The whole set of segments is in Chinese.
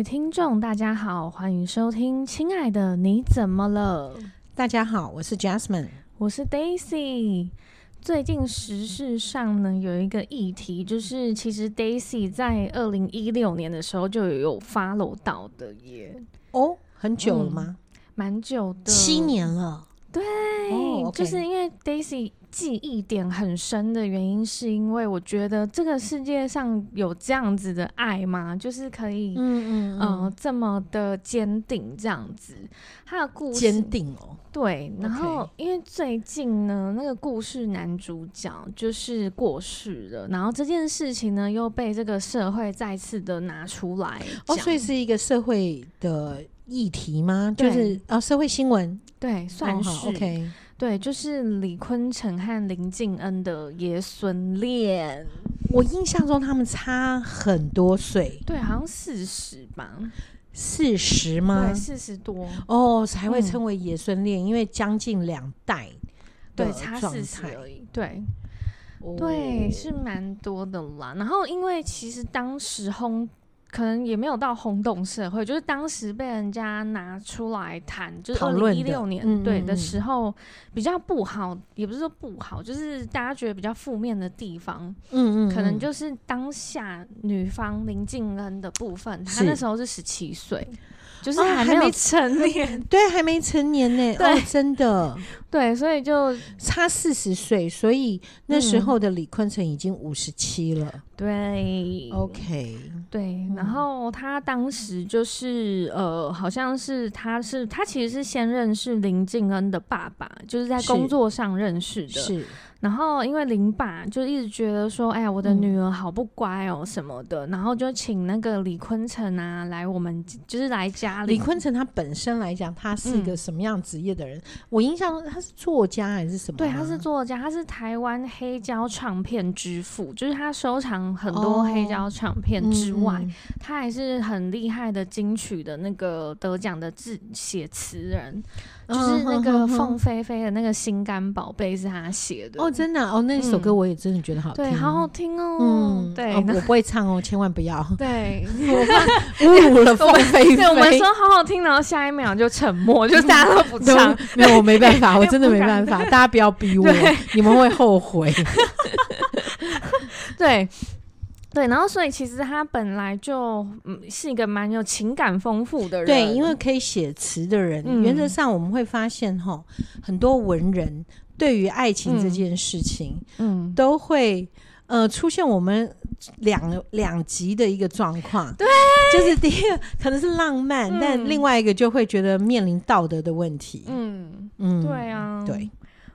位听众，大家好，欢迎收听《亲爱的你怎么了》。大家好，我是 Jasmine，我是 Daisy。最近时事上呢，有一个议题，就是其实 Daisy 在二零一六年的时候就有 follow 到的耶。哦，很久了吗？蛮、嗯、久的，七年了。对，就是因为 Daisy。记忆点很深的原因，是因为我觉得这个世界上有这样子的爱吗？就是可以，嗯嗯呃，这么的坚定这样子。他的故事坚定哦，对。然后因为最近呢，那个故事男主角就是过世了，然后这件事情呢又被这个社会再次的拿出来。哦，所以是一个社会的议题吗？就是啊、哦，社会新闻，对，算是、哦、OK。对，就是李坤城和林靖恩的爷孙恋。我印象中他们差很多岁，对，好像四十吧，四十吗？对，四十多哦，才会称为爷孙恋，嗯，因为将近两代，对，差四十而已，对，哦，对，是蛮多的啦。然后，因为其实当时轰。可能也没有到轰动社会，就是当时被人家拿出来谈，就是二零一六年对的时候比较不好，也不是说不好，就是大家觉得比较负面的地方，嗯嗯，可能就是当下女方林静恩的部分，她那时候是十七岁。就是还没有成年，哦、对，还没成年呢。哦，真的，对，所以就差四十岁，所以那时候的李坤城已经五十七了。对，OK，对，然后他当时就是呃，好像是他是他其实是先认识林靖恩的爸爸，就是在工作上认识的。是。是然后，因为林爸就一直觉得说，哎呀，我的女儿好不乖哦，什么的，嗯、然后就请那个李坤城啊来我们，就是来家里。李坤城他本身来讲，他是一个什么样职业的人？嗯、我印象中他是作家还是什么？对，他是作家，他是台湾黑胶唱片之父，就是他收藏很多黑胶唱片之外，哦嗯、他还是很厉害的金曲的那个得奖的字写词人。就是那个凤飞飞的那个心肝宝贝是他写的哦，真的哦，那首歌我也真的觉得好听，对，好好听哦，嗯，对，我不会唱哦，千万不要，对，我怕 侮辱了凤飞飞。对，我们说好好听，然后下一秒就沉默，就大家都不唱，没有，我没办法，我真的没办法，大家不要逼我，你们会后悔。对。对，然后所以其实他本来就嗯是一个蛮有情感丰富的人，对，因为可以写词的人，嗯、原则上我们会发现哈，很多文人对于爱情这件事情，嗯，都会呃出现我们两两极的一个状况，对，就是第一个可能是浪漫，嗯、但另外一个就会觉得面临道德的问题，嗯。嗯，对啊，对。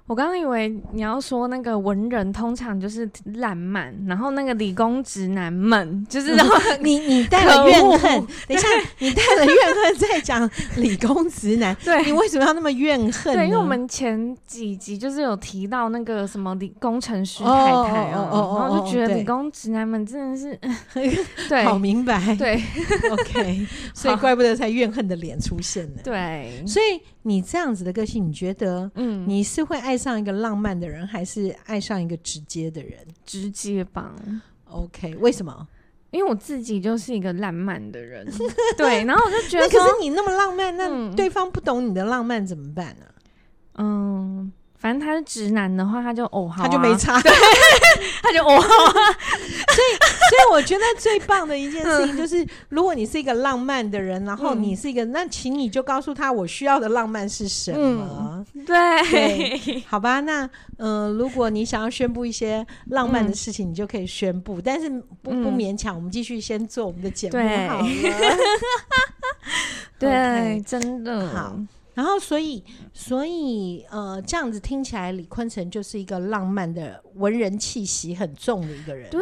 我刚刚以为你要说那个文人通常就是烂漫，然后那个理工直男们就是然后你你带了怨恨，等一下你带了怨恨在讲理工直男，对，你为什么要那么怨恨？对，因为我们前几集就是有提到那个什么理工程师太太哦，然后就觉得理工直男们真的是 对，好明白，对，OK，所以怪不得才怨恨的脸出现呢，对，所以你这样子的个性，你觉得嗯，你是会爱？上一个浪漫的人，还是爱上一个直接的人？直接吧。OK，为什么？因为我自己就是一个浪漫的人。对，然后我就觉得，可是你那么浪漫，那对方不懂你的浪漫怎么办呢？嗯。反正他是直男的话，他就哦好、啊，他就没差，对他就哦好啊。所以，所以我觉得最棒的一件事情就是，如果你是一个浪漫的人，然后你是一个，嗯、那请你就告诉他我需要的浪漫是什么。嗯、对，对，好吧。那嗯、呃，如果你想要宣布一些浪漫的事情，嗯、你就可以宣布，但是不不勉强。我们继续先做我们的节目好了。对，真的好。然后，所以，所以，呃，这样子听起来，李坤城就是一个浪漫的文人气息很重的一个人。对，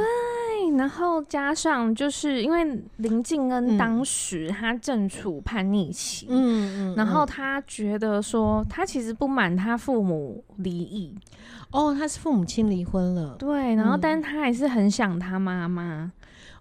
然后加上就是因为林靖恩当时他正处叛逆期，嗯嗯，嗯。然后他觉得说他其实不满他父母离异，哦，他是父母亲离婚了，对，然后但是他还是很想他妈妈。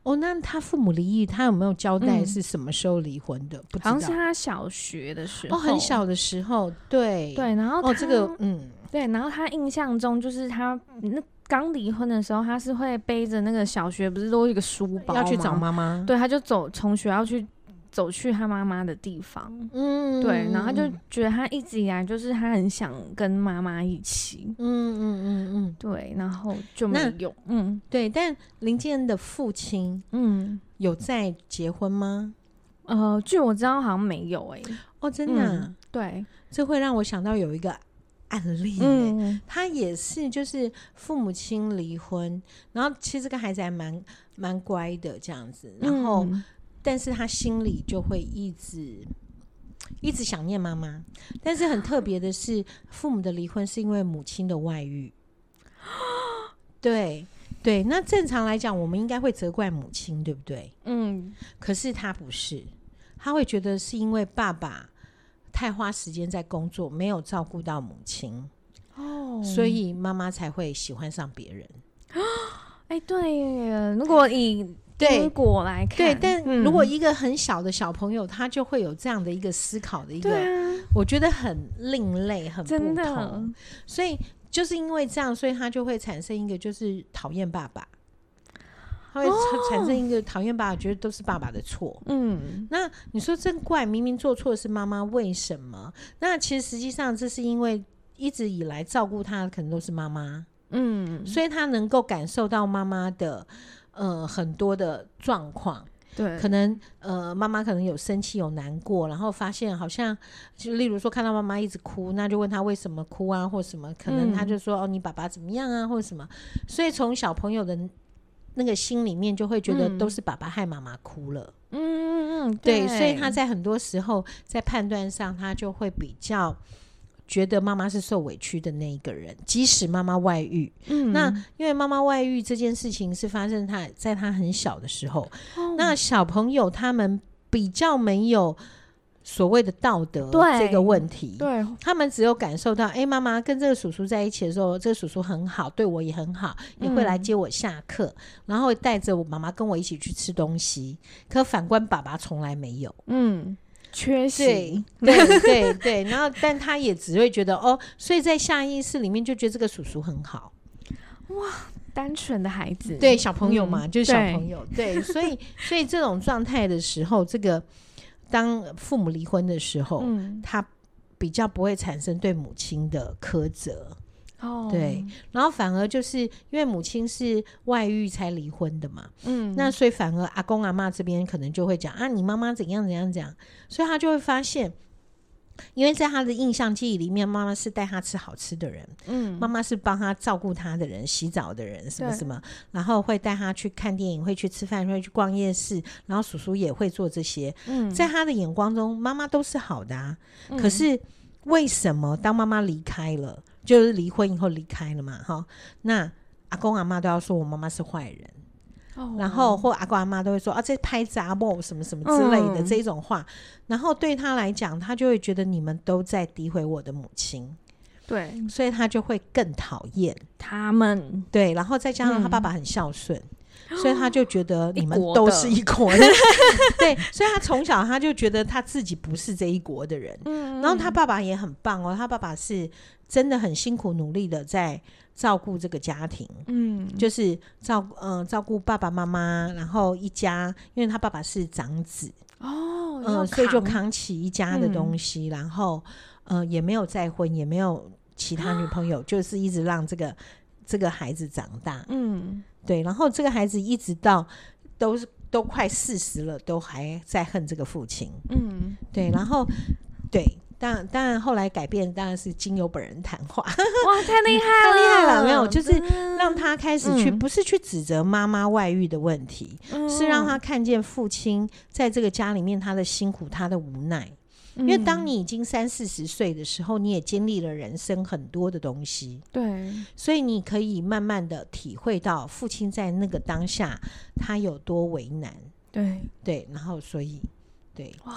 哦，那他父母离异，他有没有交代是什么时候离婚的？嗯、不知道，好像是他小学的时候，哦，很小的时候，对对。然后这个，嗯，对。然后他印象中，就是他那刚离婚的时候，他是会背着那个小学，不是都有一个书包要去找妈妈？对，他就走从学校去走去他妈妈的地方，嗯，对，然后他就觉得他一直以来就是他很想跟妈妈一起，嗯嗯嗯嗯，对，然后就没有，嗯，对，但林建的父亲，嗯，有在结婚吗？呃，据我知道好像没有、欸，哎，哦，真的、啊？嗯，对，这会让我想到有一个案例、欸，嗯，他也是就是父母亲离婚，然后其实这个孩子还蛮蛮乖的这样子，然后。嗯但是他心里就会一直一直想念妈妈。但是很特别的是，父母的离婚是因为母亲的外遇。对对，那正常来讲，我们应该会责怪母亲，对不对？嗯。可是他不是，他会觉得是因为爸爸太花时间在工作，没有照顾到母亲。哦。所以妈妈才会喜欢上别人。哎，对，如果以对果来看，对，但如果一个很小的小朋友，嗯、他就会有这样的一个思考的一个，啊、我觉得很另类，很不同。所以就是因为这样，所以他就会产生一个就是讨厌爸爸，他会产生一个讨厌爸爸，觉得都是爸爸的错。嗯，那你说真怪，明明做错的是妈妈，为什么？那其实实际上这是因为一直以来照顾他的可能都是妈妈，嗯，所以他能够感受到妈妈的。呃，很多的状况，对，可能呃，妈妈可能有生气，有难过，然后发现好像，就例如说看到妈妈一直哭，那就问他为什么哭啊，或什么，可能他就说、嗯、哦，你爸爸怎么样啊，或者什么，所以从小朋友的那个心里面就会觉得都是爸爸害妈妈哭了，嗯嗯嗯，对，所以他在很多时候在判断上，他就会比较。觉得妈妈是受委屈的那一个人，即使妈妈外遇，嗯，那因为妈妈外遇这件事情是发生他在他很小的时候，哦，那小朋友他们比较没有所谓的道德这个问题，对，他们只有感受到，哎，妈妈跟这个叔叔在一起的时候，这个叔叔很好，对我也很好，也会来接我下课，嗯，然后带着我妈妈跟我一起去吃东西，可反观爸爸从来没有，嗯。缺席，对对 对对，然后但他也只会觉得哦，所以在下意识里面就觉得这个叔叔很好，哇，单纯的孩子，对小朋友嘛，嗯、就是小朋友，对，对，所以所以这种状态的时候，这个当父母离婚的时候，嗯、他比较不会产生对母亲的苛责。哦，对，然后反而就是因为母亲是外遇才离婚的嘛，嗯，那所以反而阿公阿妈这边可能就会讲啊，你妈妈怎样怎样怎样，所以他就会发现，因为在他的印象记忆里面，妈妈是带他吃好吃的人，嗯，妈妈是帮他照顾他的人，洗澡的人，什么什么，然后会带他去看电影，会去吃饭，会去逛夜市，然后叔叔也会做这些，嗯，在他的眼光中，妈妈都是好的啊，嗯，可是为什么当妈妈离开了？就是离婚以后离开了嘛，哈，那阿公阿妈都要说我妈妈是坏人，哦，然后或阿公阿妈都会说啊，这拍杂报什么什么之类的，嗯，这种话，然后对他来讲，他就会觉得你们都在诋毁我的母亲，对，所以他就会更讨厌。他们，对，然后再加上他爸爸很孝顺。嗯所以他就觉得你们都是一国的，对，所以他从小他就觉得他自己不是这一国的人。嗯，然后他爸爸也很棒哦，他爸爸是真的很辛苦努力的在照顾这个家庭，嗯，就是照嗯、呃、照顾爸爸妈妈，然后一家，因为他爸爸是长子哦，嗯、呃，所以就扛起一家的东西，嗯、然后呃也没有再婚，也没有其他女朋友，啊、就是一直让这个这个孩子长大，嗯。对，然后这个孩子一直到都都快四十了，都还在恨这个父亲。嗯，对，然后对，当然当然后来改变，当然是经由本人谈话。哇，太厉害了，太厉害了！没有，就是让他开始去，嗯、不是去指责妈妈外遇的问题，嗯、是让他看见父亲在这个家里面他的辛苦，他的无奈。因为当你已经三四十岁的时候，你也经历了人生很多的东西，对，所以你可以慢慢的体会到父亲在那个当下他有多为难，对。对，然后所以对哇，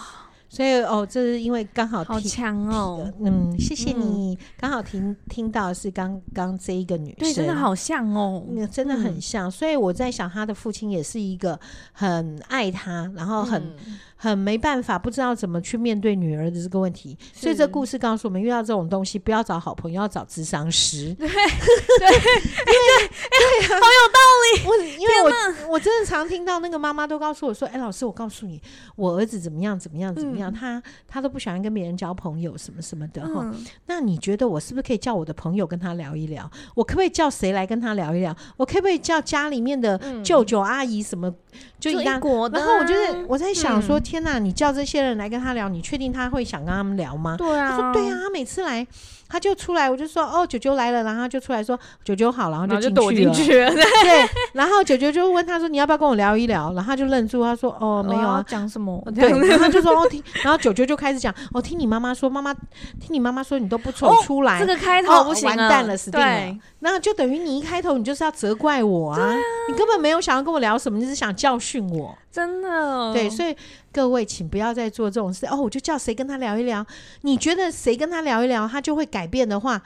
所以哦，这是因为刚好好强哦，嗯，谢谢你，刚好听听到是刚刚这一个女生，对，真的好像哦，真的很像，所以我在想他的父亲也是一个很爱他，然后很。很没办法，不知道怎么去面对女儿的这个问题。所以这故事告诉我们，遇到这种东西，不要找好朋友，要找智商师。对 对，对，好有道理。我因为我我真的常听到那个妈妈都告诉我说：“哎，老师，我告诉你，我儿子怎么样怎么样怎么样，他他都不喜欢跟别人交朋友，什么什么的哈。那你觉得我是不是可以叫我的朋友跟他聊一聊？我可不可以叫谁来跟他聊一聊？我可不可以叫家里面的舅舅阿姨什么？”就一样，然后我就是我在想说，天哪！你叫这些人来跟他聊，你确定他会想跟他们聊吗？对啊，他说对啊，他每次来他就出来，我就说哦，九九来了，然后他就出来说九九好，然后就躲进去了。对，然后九九就问他说你要不要跟我聊一聊？然后他就愣住，他说哦没有啊，讲什么？对，然后就说哦听，然后九九就开始讲哦听你妈妈说，妈妈听你妈妈说你都不走出来，这个开头不行，完蛋了，死定了。那就等于你一开头你就是要责怪我啊，你根本没有想要跟我聊什么，你只是想教训我。真的，对，所以各位，请不要再做这种事哦。我就叫谁跟他聊一聊，你觉得谁跟他聊一聊，他就会改变的话，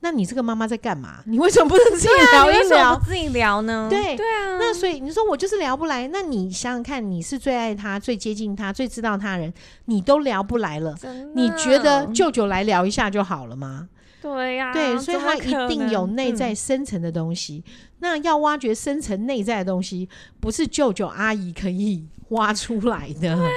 那你这个妈妈在干嘛？你为什么不能自己聊一聊？自己聊呢？对对啊。那所以你说我就是聊不来，那你想想看，你是最爱他、最接近他、最知道他人，你都聊不来了，你觉得舅舅来聊一下就好了吗？对呀、啊，对，所以他一定有内在深层的东西。嗯、那要挖掘深层内在的东西，不是舅舅阿姨可以挖出来的。对啊，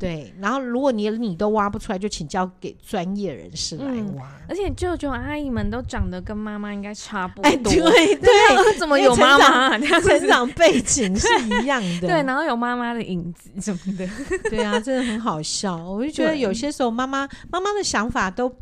对。然后，如果你你都挖不出来，就请交给专业人士来挖。嗯、而且，舅舅阿姨们都长得跟妈妈应该差不多。哎，对对，对怎么有妈妈？成长背景是一样的。对，然后有妈妈的影子什么的。对啊，真的很好笑。我就觉得有些时候，妈妈妈妈的想法都。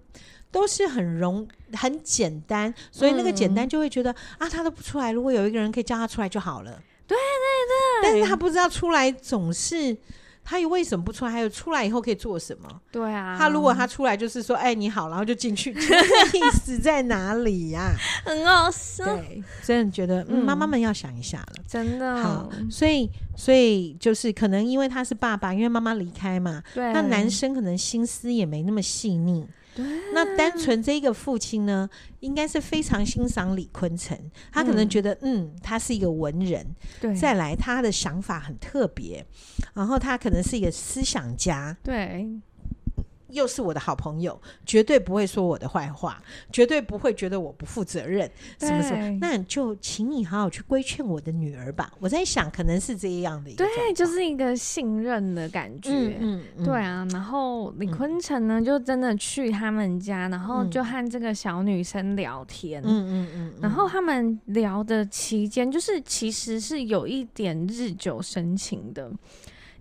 都是很容很简单，所以那个简单就会觉得、嗯、啊，他都不出来，如果有一个人可以叫他出来就好了。对对对，但是他不知道出来总是他又为什么不出来？还有出来以后可以做什么？对啊，他如果他出来就是说，哎，你好，然后就进去，意思在哪里呀、啊？很好笑。对，真的觉得嗯，妈妈们要想一下了，真的。好，所以所以就是可能因为他是爸爸，因为妈妈离开嘛，对，那男生可能心思也没那么细腻。对那单纯这个父亲呢，应该是非常欣赏李坤城，他可能觉得，嗯，嗯，他是一个文人，对，再来他的想法很特别，然后他可能是一个思想家，对。又是我的好朋友，绝对不会说我的坏话，绝对不会觉得我不负责任，什么什么。那就请你好好去规劝我的女儿吧。我在想，可能是这样的一个，对，就是一个信任的感觉。嗯，嗯，嗯对啊。然后李坤城呢，就真的去他们家，然后就和这个小女生聊天。嗯嗯嗯。嗯，然后他们聊的期间，就是其实是有一点日久生情的。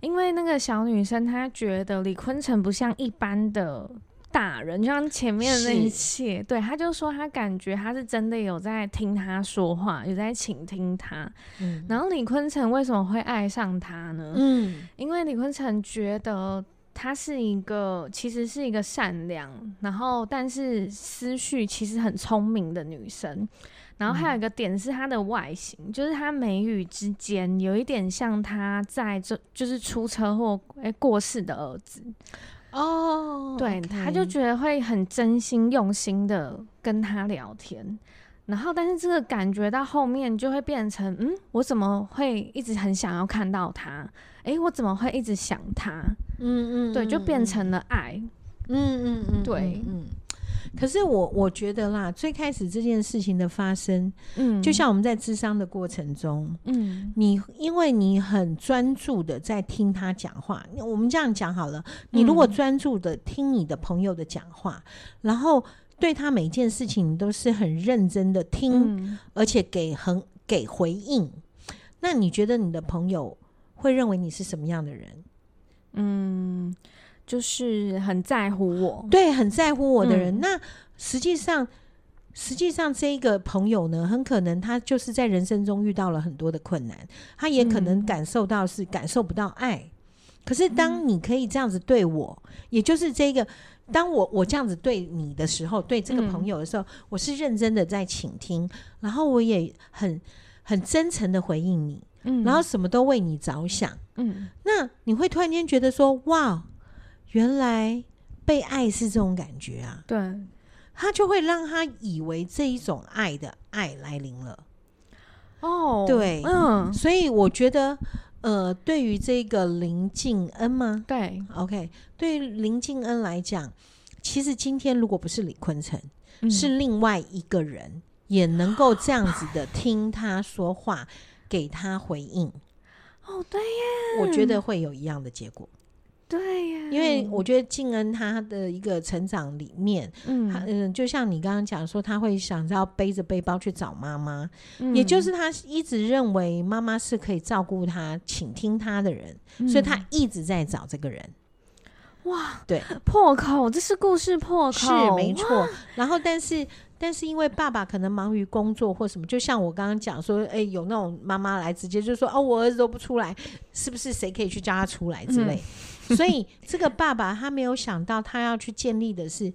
因为那个小女生，她觉得李坤城不像一般的大人，就像前面的那一切，对，她就说她感觉他是真的有在听她说话，有在倾听她。嗯，然后李坤城为什么会爱上她呢？嗯，因为李坤城觉得她是一个，其实是一个善良，然后但是思绪其实很聪明的女生。然后还有一个点是他的外形，嗯、就是他眉宇之间有一点像他在这就是出车祸哎过世的儿子哦，对他就觉得会很真心用心的跟他聊天，然后但是这个感觉到后面就会变成嗯，我怎么会一直很想要看到他？哎，我怎么会一直想他？嗯嗯，对，就变成了爱，嗯嗯嗯，嗯对，嗯。可是我我觉得啦，最开始这件事情的发生，嗯，就像我们在智商的过程中，嗯，你因为你很专注的在听他讲话，我们这样讲好了，你如果专注的听你的朋友的讲话，嗯，然后对他每一件事情你都是很认真的听，嗯，而且给很给回应，那你觉得你的朋友会认为你是什么样的人？嗯。就是很在乎我，对，很在乎我的人。嗯、那实际上，实际上这一个朋友呢，很可能他就是在人生中遇到了很多的困难，他也可能感受到是感受不到爱。嗯、可是当你可以这样子对我，嗯、也就是这个，当我我这样子对你的时候，对这个朋友的时候，嗯、我是认真的在倾听，然后我也很很真诚的回应你，嗯，然后什么都为你着想，嗯，那你会突然间觉得说，哇。原来被爱是这种感觉啊！对，他就会让他以为这一种爱的爱来临了。哦，对，嗯，所以我觉得，呃，对于这个林静恩吗？对，OK，对于林静恩来讲，其实今天如果不是李坤城，嗯、是另外一个人，也能够这样子的听他说话，给他回应。哦，对耶，我觉得会有一样的结果。对呀，因为我觉得静恩他的一个成长里面，嗯嗯，就像你刚刚讲说，他会想要背着背包去找妈妈，嗯、也就是他一直认为妈妈是可以照顾他、倾听他的人，嗯、所以他一直在找这个人。哇，对，破口，这是故事破口，是没错。然后，但是。但是因为爸爸可能忙于工作或什么，就像我刚刚讲说，哎、欸，有那种妈妈来直接就说，哦，我儿子都不出来，是不是谁可以去叫他出来之类？嗯、所以这个爸爸他没有想到，他要去建立的是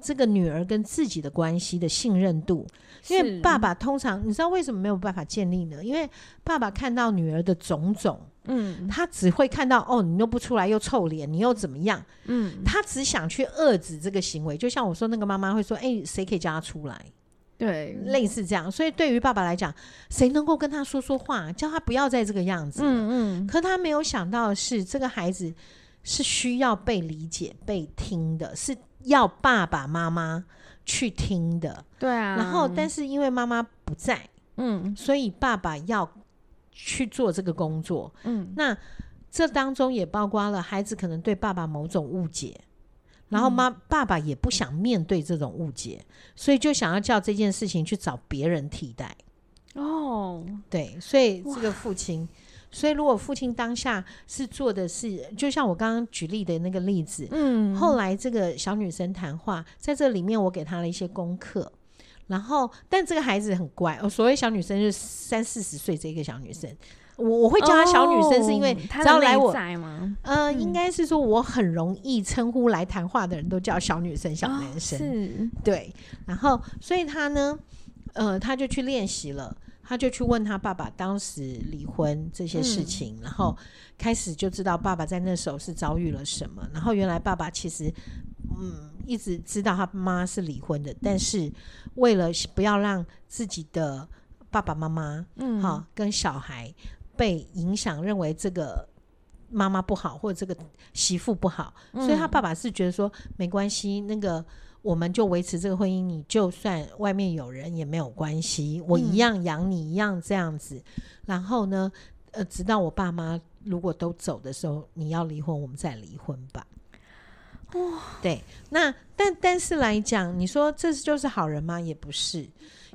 这个女儿跟自己的关系的信任度。因为爸爸通常，你知道为什么没有办法建立呢？因为爸爸看到女儿的种种。嗯，他只会看到哦，你又不出来，又臭脸，你又怎么样？嗯，他只想去遏制这个行为，就像我说那个妈妈会说，哎、欸，谁可以叫他出来？对，类似这样。所以对于爸爸来讲，谁能够跟他说说话，叫他不要再这个样子？嗯嗯。可他没有想到的是，这个孩子是需要被理解、被听的，是要爸爸妈妈去听的。对啊。然后，但是因为妈妈不在，嗯，所以爸爸要。去做这个工作，嗯，那这当中也包括了孩子可能对爸爸某种误解，然后妈、嗯、爸爸也不想面对这种误解，所以就想要叫这件事情去找别人替代。哦，对，所以这个父亲，所以如果父亲当下是做的是，就像我刚刚举例的那个例子，嗯，后来这个小女生谈话，在这里面我给她了一些功课。然后，但这个孩子很乖。哦，所谓小女生就是三四十岁这个小女生，我我会叫她小女生，是因为只要来我，嗯、呃，应该是说我很容易称呼来谈话的人都叫小女生、小男生，哦、是对。然后，所以他呢，呃，他就去练习了，他就去问他爸爸当时离婚这些事情，嗯、然后开始就知道爸爸在那时候是遭遇了什么。然后原来爸爸其实，嗯。一直知道他妈是离婚的，但是为了不要让自己的爸爸妈妈，嗯，好跟小孩被影响，认为这个妈妈不好或者这个媳妇不好，嗯，所以他爸爸是觉得说没关系，那个我们就维持这个婚姻，你就算外面有人也没有关系，我一样养你，一样这样子。然后呢，呃，直到我爸妈如果都走的时候，你要离婚，我们再离婚吧。哇，对，那但但是来讲，你说这就是好人吗？也不是，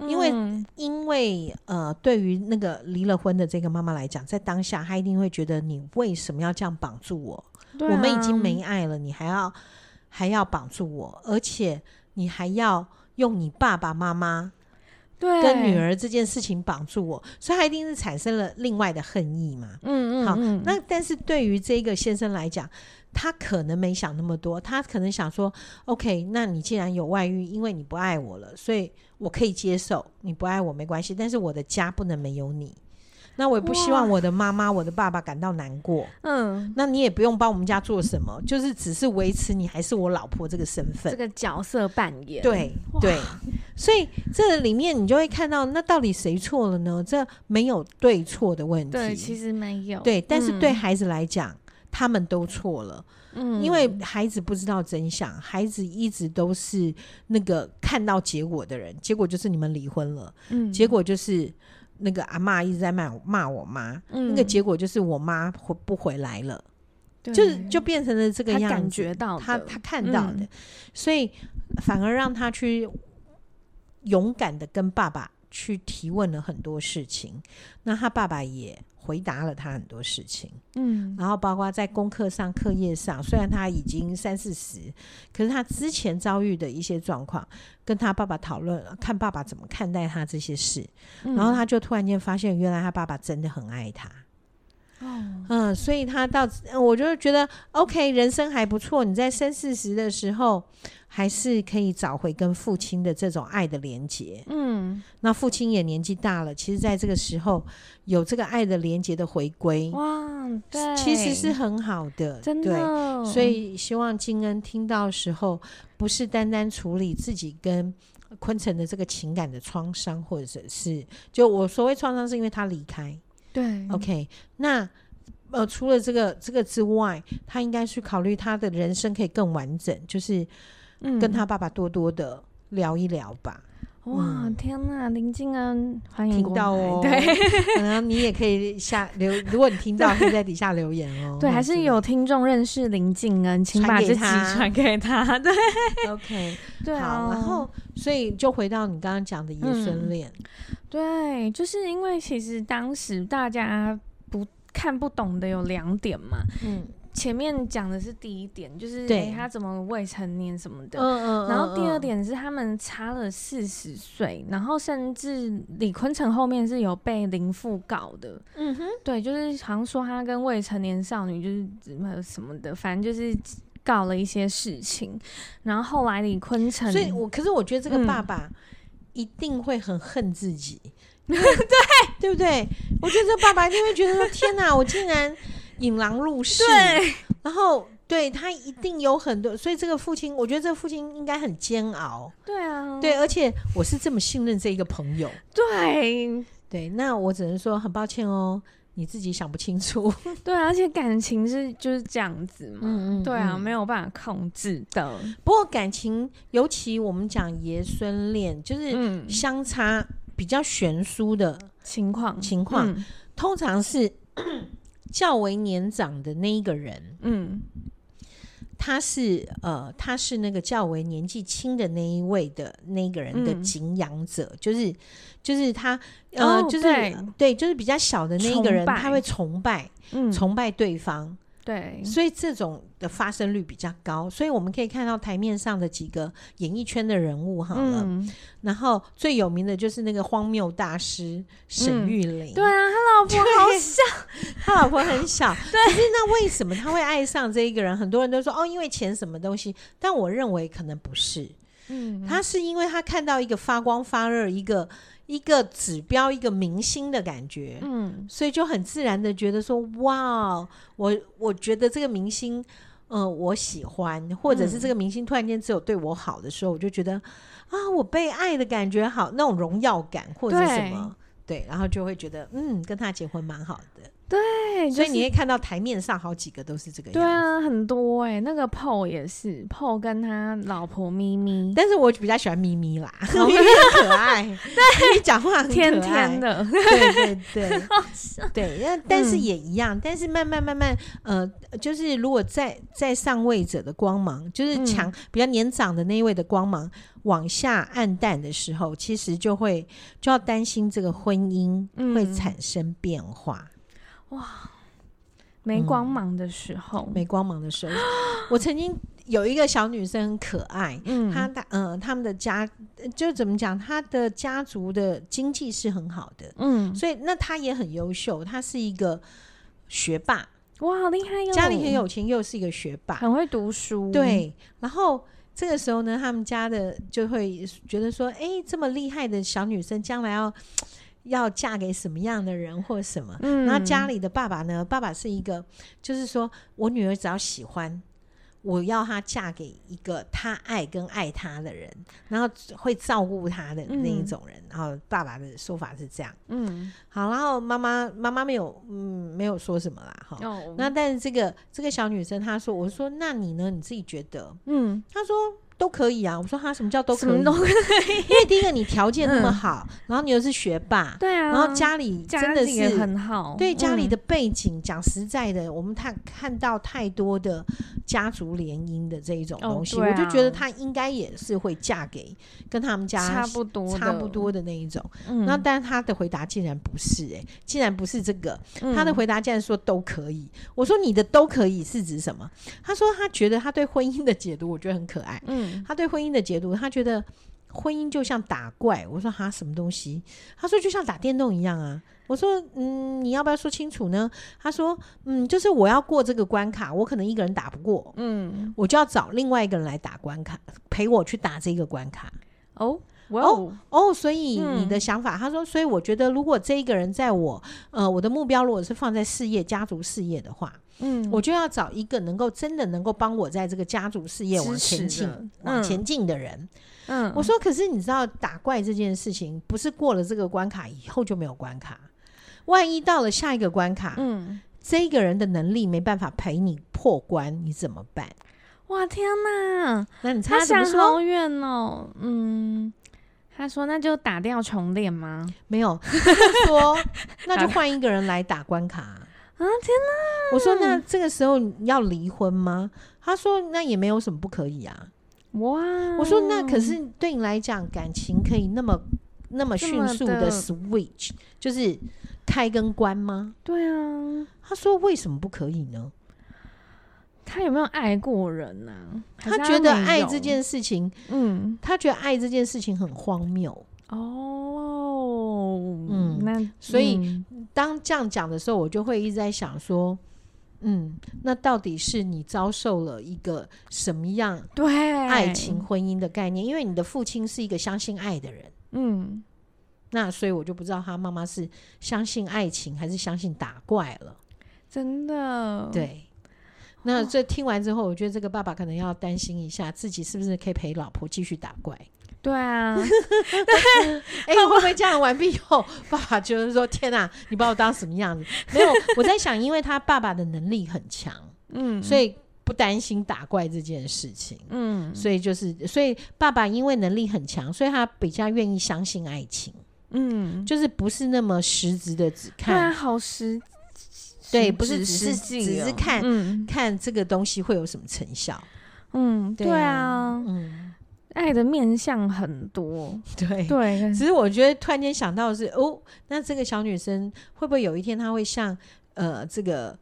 因为、嗯、因为呃，对于那个离了婚的这个妈妈来讲，在当下她一定会觉得你为什么要这样绑住我？啊、我们已经没爱了，你还要还要绑住我，而且你还要用你爸爸妈妈对跟女儿这件事情绑住我，所以她一定是产生了另外的恨意嘛。嗯嗯，好，那但是对于这个先生来讲。他可能没想那么多，他可能想说：“OK，那你既然有外遇，因为你不爱我了，所以我可以接受你不爱我没关系，但是我的家不能没有你。那我也不希望我的妈妈、我的爸爸感到难过。嗯，那你也不用帮我们家做什么，就是只是维持你还是我老婆这个身份，这个角色扮演。对对，所以这里面你就会看到，那到底谁错了呢？这没有对错的问题，对，其实没有。对，但是对孩子来讲。嗯他们都错了，嗯，因为孩子不知道真相，孩子一直都是那个看到结果的人，结果就是你们离婚了，嗯，结果就是那个阿妈一直在骂骂我妈，嗯，那个结果就是我妈回不回来了，就是就变成了这个样子，他感觉到他他看到的，嗯，所以反而让他去勇敢的跟爸爸去提问了很多事情，那他爸爸也。回答了他很多事情，嗯，然后包括在功课上、课业上，虽然他已经三四十，可是他之前遭遇的一些状况，跟他爸爸讨论，看爸爸怎么看待他这些事，嗯，然后他就突然间发现，原来他爸爸真的很爱他。嗯，嗯，所以他到，我就觉得 OK，人生还不错。你在三四十的时候，还是可以找回跟父亲的这种爱的连结。嗯，那父亲也年纪大了，其实在这个时候有这个爱的连结的回归，哇，对，其实是很好的，真的。对，所以希望金恩听到时候，不是单单处理自己跟昆城的这个情感的创伤，或者是就我所谓创伤，是因为他离开。对，OK，那呃，除了这个这个之外，他应该去考虑他的人生可以更完整，就是跟他爸爸多多的聊一聊吧。嗯、哇，天呐，林静恩，欢迎听到哦。对，然 后你也可以下留，如果你听到，可以在底下留言哦。对，还是有听众认识林静恩，请把这集传给他。对，OK，对、啊、好，然后所以就回到你刚刚讲的爷孙恋。对，就是因为其实当时大家不看不懂的有两点嘛，嗯，前面讲的是第一点，就是对、欸、他怎么未成年什么的，嗯嗯，然后第二点是他们差了四十岁，然后甚至李坤城后面是有被林父告的，嗯哼，对，就是好像说他跟未成年少女就是什么什么的，反正就是搞了一些事情，然后后来李坤城，所以我可是我觉得这个爸爸。嗯一定会很恨自己，对对不对？我觉得这爸爸一定会觉得说：“天哪，我竟然引狼入室。”对，然后对他一定有很多，所以这个父亲，我觉得这个父亲应该很煎熬。对啊，对，而且我是这么信任这一个朋友。对对，那我只能说很抱歉哦。你自己想不清楚，对啊，而且感情是就是这样子嘛，嗯嗯，对啊，没有办法控制的。不过感情，尤其我们讲爷孙恋，就是相差比较悬殊的情况，情况、嗯、通常是较为年长的那一个人，嗯。他是呃，他是那个较为年纪轻的那一位的那个人的敬仰者，嗯、就是就是他呃，哦、就是对，对，就是比较小的那一个人，他会崇拜，嗯、崇拜对方。对，所以这种的发生率比较高，所以我们可以看到台面上的几个演艺圈的人物好了，嗯、然后最有名的就是那个荒谬大师沈玉琳、嗯。对啊，他老婆好小，他老婆很小。对，可是那为什么他会爱上这一个人？很多人都说哦，因为钱什么东西，但我认为可能不是。嗯，他是因为他看到一个发光发热一个。一个指标，一个明星的感觉，嗯，所以就很自然的觉得说，哇，我我觉得这个明星，嗯、呃，我喜欢，或者是这个明星突然间只有对我好的时候，我就觉得啊，我被爱的感觉好，那种荣耀感或者什么，对，对，然后就会觉得，嗯，跟他结婚蛮好的。对，所以你会看到台面上好几个都是这个样子。对啊，很多哎、欸，那个 Paul 也是 Paul 跟他老婆咪咪，但是我比较喜欢咪咪啦，咪咪很可爱，对，讲话很甜甜的，对 对对，对，那但是也一样，嗯、但是慢慢慢慢，呃，就是如果在在上位者的光芒，就是强、嗯、比较年长的那一位的光芒往下暗淡的时候，其实就会就要担心这个婚姻会产生变化。嗯哇，没光芒的时候，嗯、没光芒的时候，我曾经有一个小女生很可爱，嗯，她的嗯，他们的家就怎么讲，她的家族的经济是很好的，嗯，所以那她也很优秀，她是一个学霸，哇，好厉害哟，家里很有钱，又是一个学霸，很会读书，对，然后这个时候呢，他们家的就会觉得说，哎、欸，这么厉害的小女生，将来要。要嫁给什么样的人或什么？嗯，然后家里的爸爸呢？爸爸是一个，就是说我女儿只要喜欢，我要她嫁给一个她爱跟爱她的人，然后会照顾她的那一种人。嗯，然后爸爸的说法是这样。嗯，好，然后妈妈妈妈没有嗯没有说什么啦哈。哦，那但是这个这个小女生她说，我说那你呢？你自己觉得？嗯，她说。都可以啊，我说他什么叫都可以？都可以，因为第一个你条件那么好，嗯、然后你又是学霸，对啊，然后家里真的是很好，对家里的背景，讲、嗯、实在的，我们看看到太多的家族联姻的这一种东西，哦啊、我就觉得他应该也是会嫁给跟他们家差不多差不多的那一种。那、嗯、但是他的回答竟然不是、欸，哎，竟然不是这个，嗯、他的回答竟然说都可以。我说你的都可以是指什么？他说他觉得他对婚姻的解读，我觉得很可爱。嗯。他对婚姻的解读，他觉得婚姻就像打怪。我说哈，什么东西？他说就像打电动一样啊。我说嗯，你要不要说清楚呢？他说嗯，就是我要过这个关卡，我可能一个人打不过，嗯，我就要找另外一个人来打关卡，陪我去打这个关卡。哦。哦哦，所以你的想法，嗯、他说，所以我觉得，如果这一个人在我呃我的目标，如果是放在事业、家族事业的话，嗯，我就要找一个能够真的能够帮我在这个家族事业往前进、嗯、往前进的人。嗯，我说，可是你知道打怪这件事情，不是过了这个关卡以后就没有关卡，万一到了下一个关卡，嗯。这个人的能力没办法陪你破关，你怎么办？哇天哪！那你猜他怎么说？他想好远哦。嗯，他说那就打掉重练吗？没有，他说那就换一个人来打关卡啊！天哪！我说那这个时候要离婚吗？他说那也没有什么不可以啊。哇！我说那可是对你来讲，感情可以那么那么迅速的 switch，就是开跟关吗？对啊。他说为什么不可以呢？他有没有爱过人呢、啊？他觉得爱这件事情，嗯，他觉得爱这件事情很荒谬。哦，嗯，那所以、嗯、当这样讲的时候，我就会一直在想说，嗯，那到底是你遭受了一个什么样对爱情婚姻的概念？因为你的父亲是一个相信爱的人，嗯，那所以我就不知道他妈妈是相信爱情还是相信打怪了。真的，对。那这听完之后，我觉得这个爸爸可能要担心一下，自己是不是可以陪老婆继续打怪？对啊，哎、欸，会不会这样？完毕以后，爸爸就是说：“天哪，你把我当什么样子？”没有，我在想，因为他爸爸的能力很强，嗯，所以不担心打怪这件事情，嗯，所以就是，所以爸爸因为能力很强，所以他比较愿意相信爱情，嗯，就是不是那么实质的只看，对啊，好实。对，不是只是只是看、嗯、看这个东西会有什么成效。嗯，对啊，嗯，爱的面向很多。对对，只是我觉得突然间想到的是，哦，那这个小女生会不会有一天她会像呃这个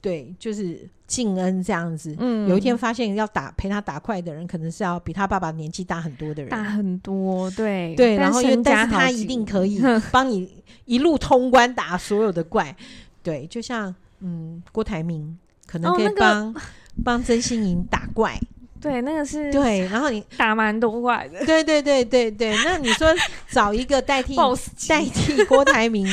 对，就是静恩这样子，嗯，有一天发现要打陪她打怪的人，可能是要比她爸爸年纪大很多的人，大很多。对对，然后因为但是她一定可以 帮你一路通关打所有的怪。对，就像嗯，郭台铭可能可以帮帮曾心颖打怪，对，那个是对，然后你 打蛮多怪的，对对对对对。那你说找一个代替代替郭台铭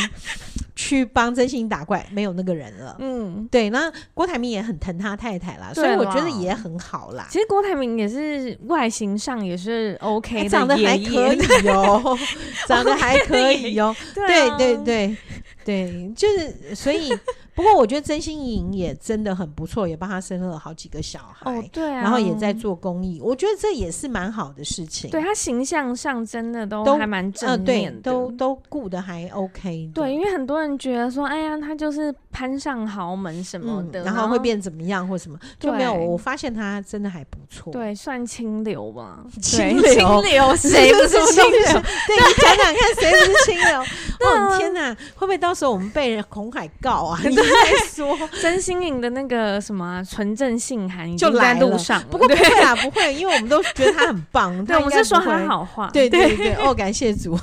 去帮曾心颖打怪，没有那个人了。嗯，对。那郭台铭也很疼他太太啦，所以我觉得也很好啦。其实郭台铭也是外形上也是 OK 的，长得还可以哦，长得还可以哦。对对对。对，就是所以，不过我觉得曾心颖也真的很不错，也帮他生了好几个小孩，哦，对啊，然后也在做公益，我觉得这也是蛮好的事情。对他形象上真的都还蛮正面的，呃、都都顾得还 OK。对，因为很多人觉得说，哎呀，他就是攀上豪门什么的，嗯、然后会变怎么样或什么，就没有。我发现他真的还不错，对，算清流吧。清流，清流，谁不是清流？对，你讲讲看，谁不是清流？哦天哪，会不会到时候我们被孔海告啊？你在说曾心颖的那个什么纯正信函就在路上？不过不会啊，不会，因为我们都觉得他很棒。对，我们是说他好话。对对对，哦，感谢主。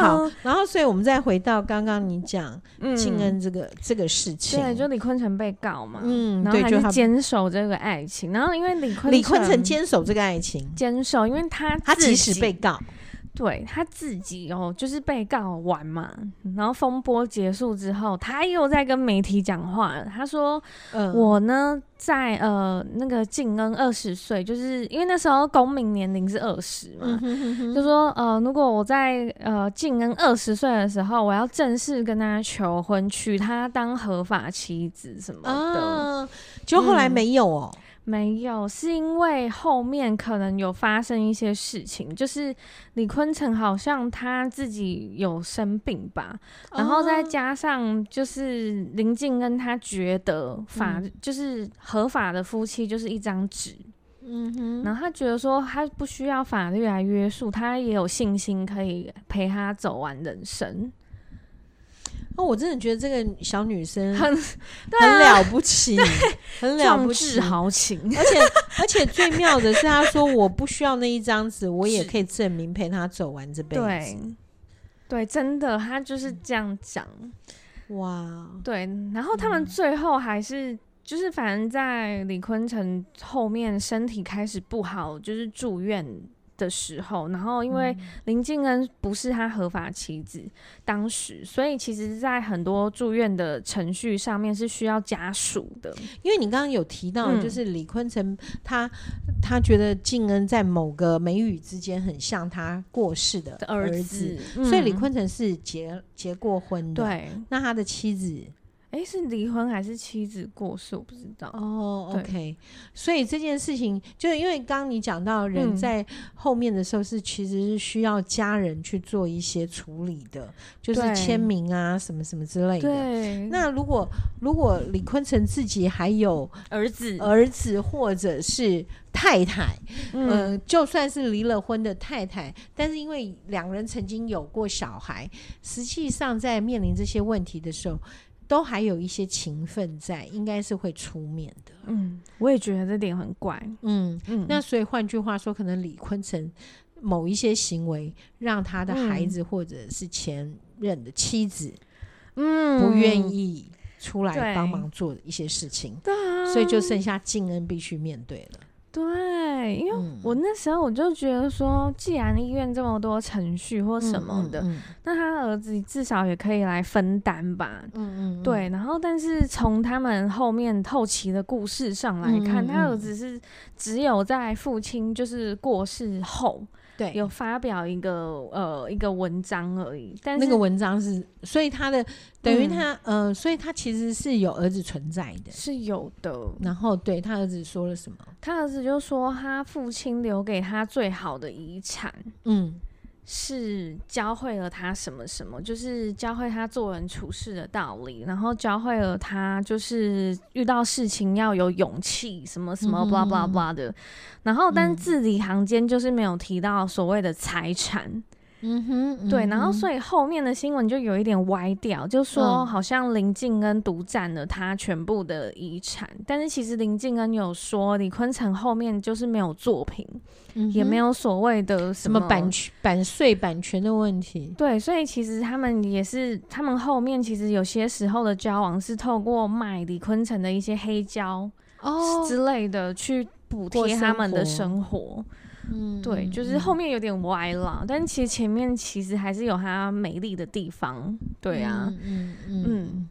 好，然后所以我们再回到刚刚你讲静恩这个这个事情，对，就李坤城被告嘛，嗯，然后还是坚守这个爱情，然后因为李坤李坤城坚守这个爱情，坚守，因为他他即使被告。对他自己哦，就是被告完嘛，然后风波结束之后，他又在跟媒体讲话了。他说：“呃、我呢，在呃那个静恩二十岁，就是因为那时候公民年龄是二十嘛，嗯、哼哼哼就说呃，如果我在呃静恩二十岁的时候，我要正式跟他求婚，娶她当合法妻子什么的，啊、就后来没有哦。嗯”没有，是因为后面可能有发生一些事情，就是李坤城好像他自己有生病吧，哦、然后再加上就是林静跟他觉得法、嗯、就是合法的夫妻就是一张纸，嗯哼，然后他觉得说他不需要法律来约束，他也有信心可以陪他走完人生。哦，我真的觉得这个小女生很、啊、很了不起，很了不起，豪情。而且而且最妙的是，她说我不需要那一张纸，我也可以证明陪她走完这辈子。对，对，真的，她就是这样讲。哇，对。然后他们最后还是、嗯、就是，反正在李坤城后面身体开始不好，就是住院的时候，然后因为林静恩不是他合法妻子，嗯、当时，所以其实，在很多住院的程序上面是需要家属的。因为你刚刚有提到，就是李坤城他、嗯、他觉得静恩在某个眉宇之间很像他过世的儿子，儿子嗯、所以李坤城是结结过婚的。对，那他的妻子哎，是离婚还是妻子过世？我不知道。哦，OK。所以这件事情，就是因为刚刚你讲到人在后面的时候，是其实是需要家人去做一些处理的，就是签名啊，什么什么之类的。对。那如果如果李坤城自己还有儿子、儿子或者是太太，嗯、呃，就算是离了婚的太太，但是因为两人曾经有过小孩，实际上在面临这些问题的时候。都还有一些情分在，应该是会出面的。嗯，我也觉得这点很怪。嗯嗯，那所以换句话说，可能李坤城某一些行为，让他的孩子或者是前任的妻子，嗯，不愿意出来帮忙做一些事情，对，所以就剩下静恩必须面对了。对，因为我那时候我就觉得说，既然医院这么多程序或什么的，嗯嗯嗯、那他儿子至少也可以来分担吧。嗯，嗯嗯，对。然后，但是从他们后面后期的故事上来看，他儿子是只有在父亲就是过世后。对，有发表一个呃一个文章而已，但是那个文章是，所以他的等于他、嗯、呃，所以他其实是有儿子存在的，是有的。然后对他儿子说了什么？他儿子就说他父亲留给他最好的遗产，嗯。是教会了他什么什么，就是教会他做人处事的道理，然后教会了他就是遇到事情要有勇气，什么什么 blah blah blah 的。然后，但字里行间就是没有提到所谓的财产。嗯哼，嗯哼，对，然后所以后面的新闻就有一点歪掉，就说好像林敬恩独占了他全部的遗产，嗯、但是其实林敬恩有说李坤城后面就是没有作品，嗯、也没有所谓的什么，什么版权、版税、版权的问题。对，所以其实他们也是，他们后面其实有些时候的交往是透过卖李坤城的一些黑胶哦之类的去补贴他们的生活。嗯，对，就是后面有点歪了，嗯、但其实前面其实还是有它美丽的地方，对啊，嗯嗯，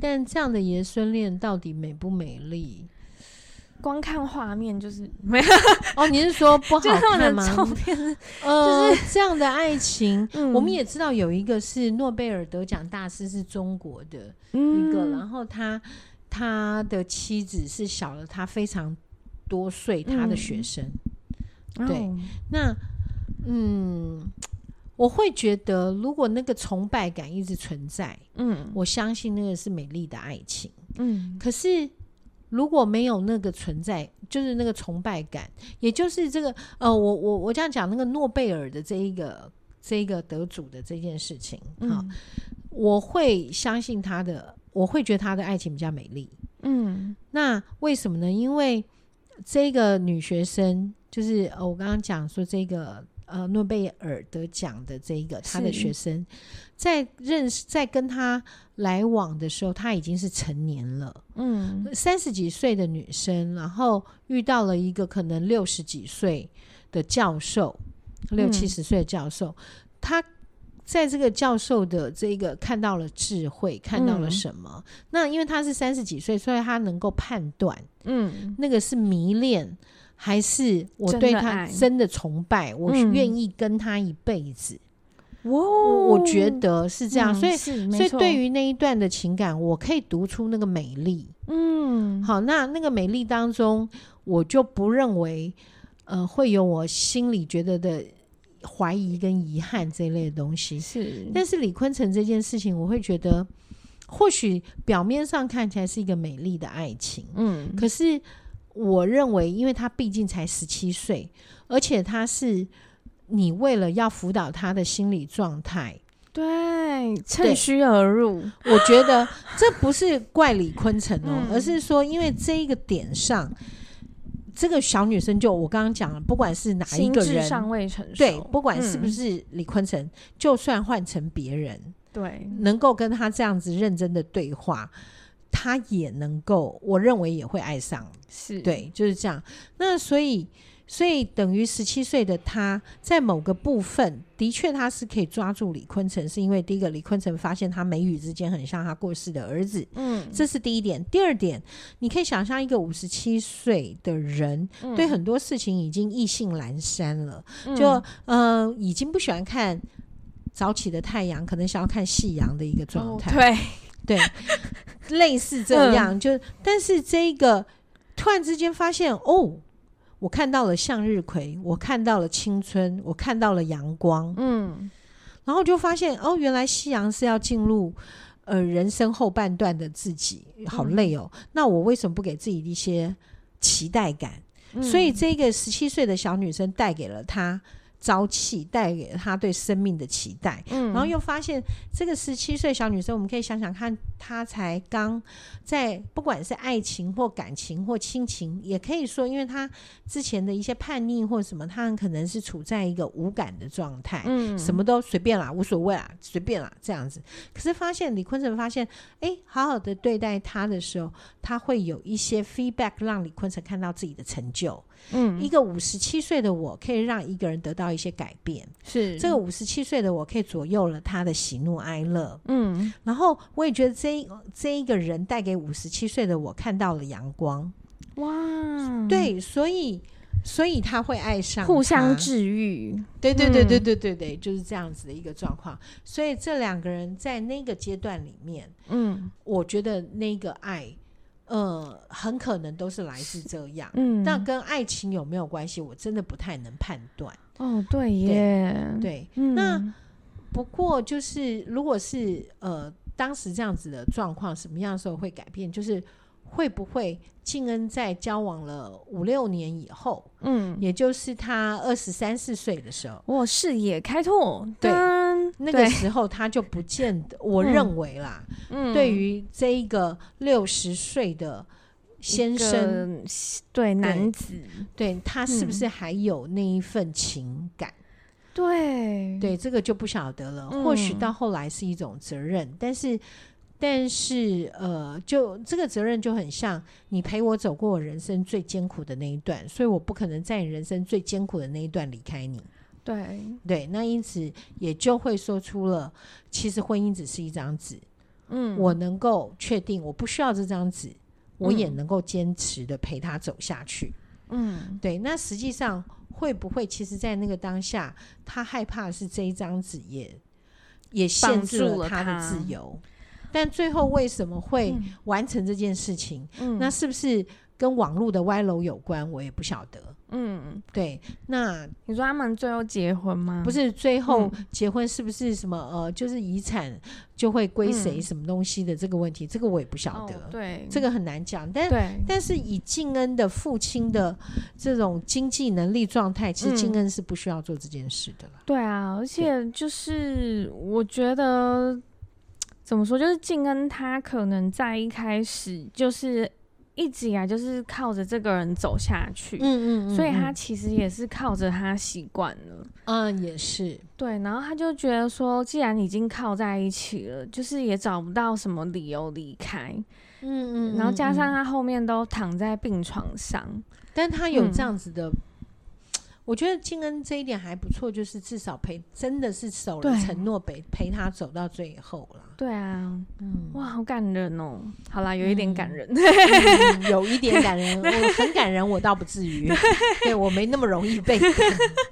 但这样的爷孙恋到底美不美丽？光看画面就是 没有哦，你是说不好看吗？照片 呃，就是 这样的爱情，嗯、我们也知道有一个是诺贝尔得奖大师是中国的一个，嗯、然后他他的妻子是小了他非常多岁，他的学生。嗯对，哦、那嗯，我会觉得，如果那个崇拜感一直存在，嗯，我相信那个是美丽的爱情，嗯。可是如果没有那个存在，就是那个崇拜感，也就是这个呃，我我我这样讲那个诺贝尔的这一个这一个得主的这件事情，好，嗯、我会相信他的，我会觉得他的爱情比较美丽，嗯。那为什么呢？因为这个女学生。就是呃，我刚刚讲说这个呃，诺贝尔得奖的这一个她的学生，在认识在跟她来往的时候，她已经是成年了，嗯，三十几岁的女生，然后遇到了一个可能六十几岁的教授，六七十岁的教授，他在这个教授的这个看到了智慧，看到了什么？那因为他是三十几岁，所以他能够判断，嗯，那个是迷恋。还是我对他真的崇拜，我愿意跟他一辈子。我我觉得是这样，所以所以对于那一段的情感，我可以读出那个美丽。嗯，好，那那个美丽当中，我就不认为呃会有我心里觉得的怀疑跟遗憾这一类的东西。是，但是李坤城这件事情，我会觉得或许表面上看起来是一个美丽的爱情，嗯，可是。我认为，因为他毕竟才十七岁，而且他是你为了要辅导他的心理状态，对，趁虚而入。我觉得这不是怪李坤城哦，嗯、而是说，因为这一个点上，这个小女生就我刚刚讲了，不管是哪一个人，尚未成熟，对，不管是不是李坤城，嗯、就算换成别人，对，能够跟他这样子认真的对话。他也能够，我认为也会爱上，是对，就是这样。那所以，所以等于十七岁的他，在某个部分，的确他是可以抓住李坤城，是因为第一个，李坤城发现他眉宇之间很像他过世的儿子，嗯，这是第一点。第二点，你可以想象一个五十七岁的人，嗯、对很多事情已经意兴阑珊了，嗯、就呃，已经不喜欢看早起的太阳，可能想要看夕阳的一个状态，哦，对。对，类似这样，嗯、就但是这个突然之间发现，哦，我看到了向日葵，我看到了青春，我看到了阳光，嗯，然后就发现，哦，原来夕阳是要进入呃人生后半段的自己，好累哦，嗯、那我为什么不给自己一些期待感？嗯、所以这个十七岁的小女生带给了她。朝气带给他对生命的期待，嗯，然后又发现这个十七岁小女生，我们可以想想看，她才刚在不管是爱情或感情或亲情，也可以说，因为她之前的一些叛逆或什么，她很可能是处在一个无感的状态，嗯，什么都随便啦，无所谓啦，随便啦这样子。可是发现李坤城发现，哎，好好的对待她的时候，他会有一些 feedback，让李坤城看到自己的成就。嗯，一个五十七岁的我可以让一个人得到一些改变，是这个五十七岁的我可以左右了他的喜怒哀乐。嗯，然后我也觉得这这一个人带给五十七岁的我看到了阳光。哇，对，所以所以他会爱上，互相治愈。对对对对对对对，就是这样子的一个状况。所以这两个人在那个阶段里面，嗯，我觉得那个爱。呃，很可能都是来自这样，嗯，那跟爱情有没有关系？我真的不太能判断。哦，对耶，对，那不过就是，如果是呃，当时这样子的状况，什么样的时候会改变？就是。会不会静恩在交往了五六年以后，嗯，也就是他二十三四岁的时候，我视野开拓，对，那个时候他就不见得，我认为啦，嗯，对于这一个六十岁的先生，对男子，对他是不是还有那一份情感？对，对，这个就不晓得了。或许到后来是一种责任，但是。但是，呃，就这个责任就很像你陪我走过我人生最艰苦的那一段，所以我不可能在你人生最艰苦的那一段离开你。对对，那因此也就会说出了，其实婚姻只是一张纸。嗯，我能够确定我不需要这张纸，我也能够坚持的陪他走下去。嗯，对。那实际上会不会，其实，在那个当下，他害怕的是这一张纸也也限制了他的自由。但最后为什么会完成这件事情？嗯，那是不是跟网络的歪楼有关？我也不晓得。嗯，对。那你说他们最后结婚吗？不是，最后结婚是不是什么呃，就是遗产就会归谁什么东西的这个问题？这个我也不晓得。对，这个很难讲。但但是以静恩的父亲的这种经济能力状态，其实静恩是不需要做这件事的了。对啊，而且就是我觉得。怎么说？就是静恩，他可能在一开始就是一直以来就是靠着这个人走下去，嗯嗯，所以他其实也是靠着他习惯了，嗯，也是对。然后他就觉得说，既然已经靠在一起了，就是也找不到什么理由离开，嗯嗯，嗯。然后加上他后面都躺在病床上，但他有这样子的。嗯我觉得静恩这一点还不错，就是至少陪，真的是守了承诺，陪陪他走到最后了。对啊，嗯，哇，好感人哦。好啦，有一点感人，有一点感人，我很感人，我倒不至于，对我没那么容易被感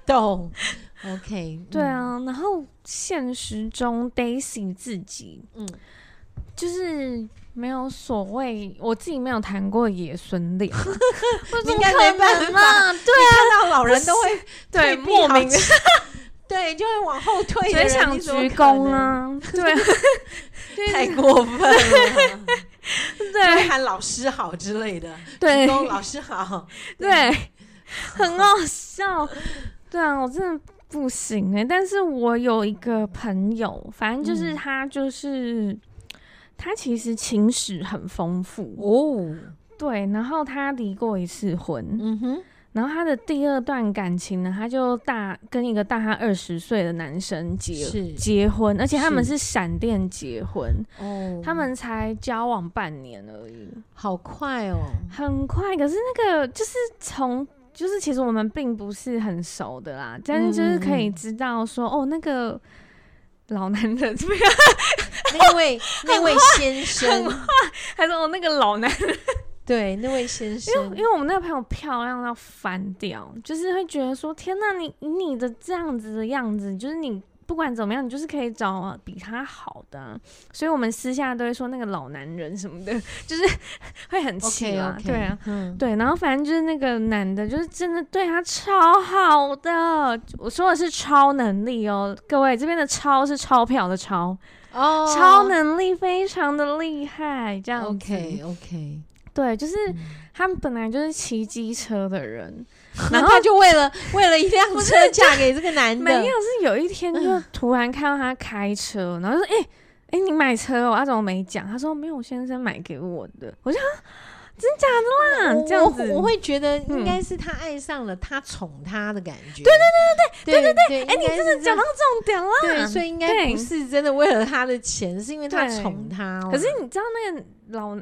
动。OK，对啊，然后现实中 Daisy 自己，嗯，就是。没有所谓，我自己没有谈过爷孙恋，应该没办法。对啊，看到老人都会 对莫名。的，对就会往后退，所以想鞠躬啊，对，太过分了，对，喊老师好之类的，对，鞠躬老师好，对，很好笑，对啊，我真的不行哎，但是我有一个朋友，反正就是他就是。他其实情史很丰富哦，对，然后他离过一次婚，嗯哼，然后他的第二段感情呢，他就大跟一个大他二十岁的男生结结婚，而且他们是闪电结婚哦，他们才交往半年而已，好快哦，很快。可是那个就是从就是其实我们并不是很熟的啦，但是就是可以知道说哦那个。老男人怎么样？那位那位先生，还是哦那个老男人？对，那位先生，因为因为我们那个朋友漂亮到翻掉，就是会觉得说：天呐，你你的这样子的样子，就是你不管怎么样，你就是可以找比他好的、啊。所以我们私下都会说那个老男人什么的，就是会很气啊。Okay, okay, 对啊，嗯，对。然后反正就是那个男的，就是真的对他超好的。我说的是超能力哦，各位这边的超是钞票的超哦，oh, 超能力非常的厉害，这样子。OK OK，对，就是。嗯他们本来就是骑机车的人，然后他就为了为了一辆车 嫁给这个男的。没有，是有一天就突然看到他开车，然后说：“哎、欸、哎、欸，你买车哦？”他怎么没讲？他说：“没有，先生买给我的。”我说。真假的啦，这样子我，我会觉得应该是他爱上了他宠他的感觉。对对对对对对对，哎，你真的讲到重点了。对，所以应该不是真的为了他的钱，是因为他宠他。可是你知道那个老，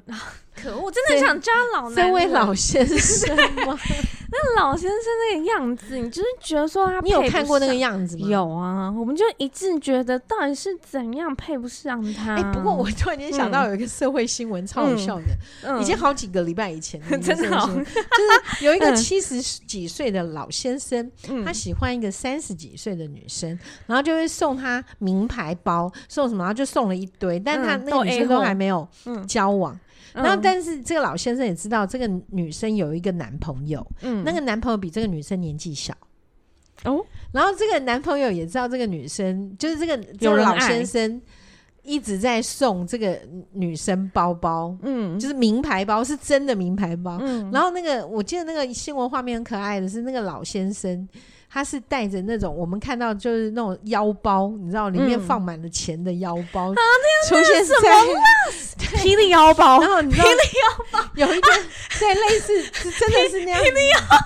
可恶，我真的想叫他老男人。这位老先生吗？那老先生那个样子，你就是觉得说他，你有看过那个样子吗？有啊，我们就一致觉得到底是怎样配不上他。哎，不过我突然间想到有一个社会新闻超好笑的，已经好几个礼拜以前的，真的好，就是有一个七十几岁的老先生，他喜欢一个三十几岁的女生，然后就会送他名牌包，送什么，然后就送了一堆，但他那个女生都还没有交往。然后，但是这个老先生也知道这个女生有一个男朋友，嗯，那个男朋友比这个女生年纪小，哦，然后这个男朋友也知道这个女生就是这个这个老先生一直在送这个女生包包，嗯，就是名牌包，是真的名牌包，嗯，然后那个我记得那个新闻画面很可爱的是那个老先生。他是带着那种我们看到就是那种腰包，你知道里面放满了钱的腰包，出现在霹雳 腰包。然后你知道霹雳腰包有一个对类似，真的是那样。霹雳腰，好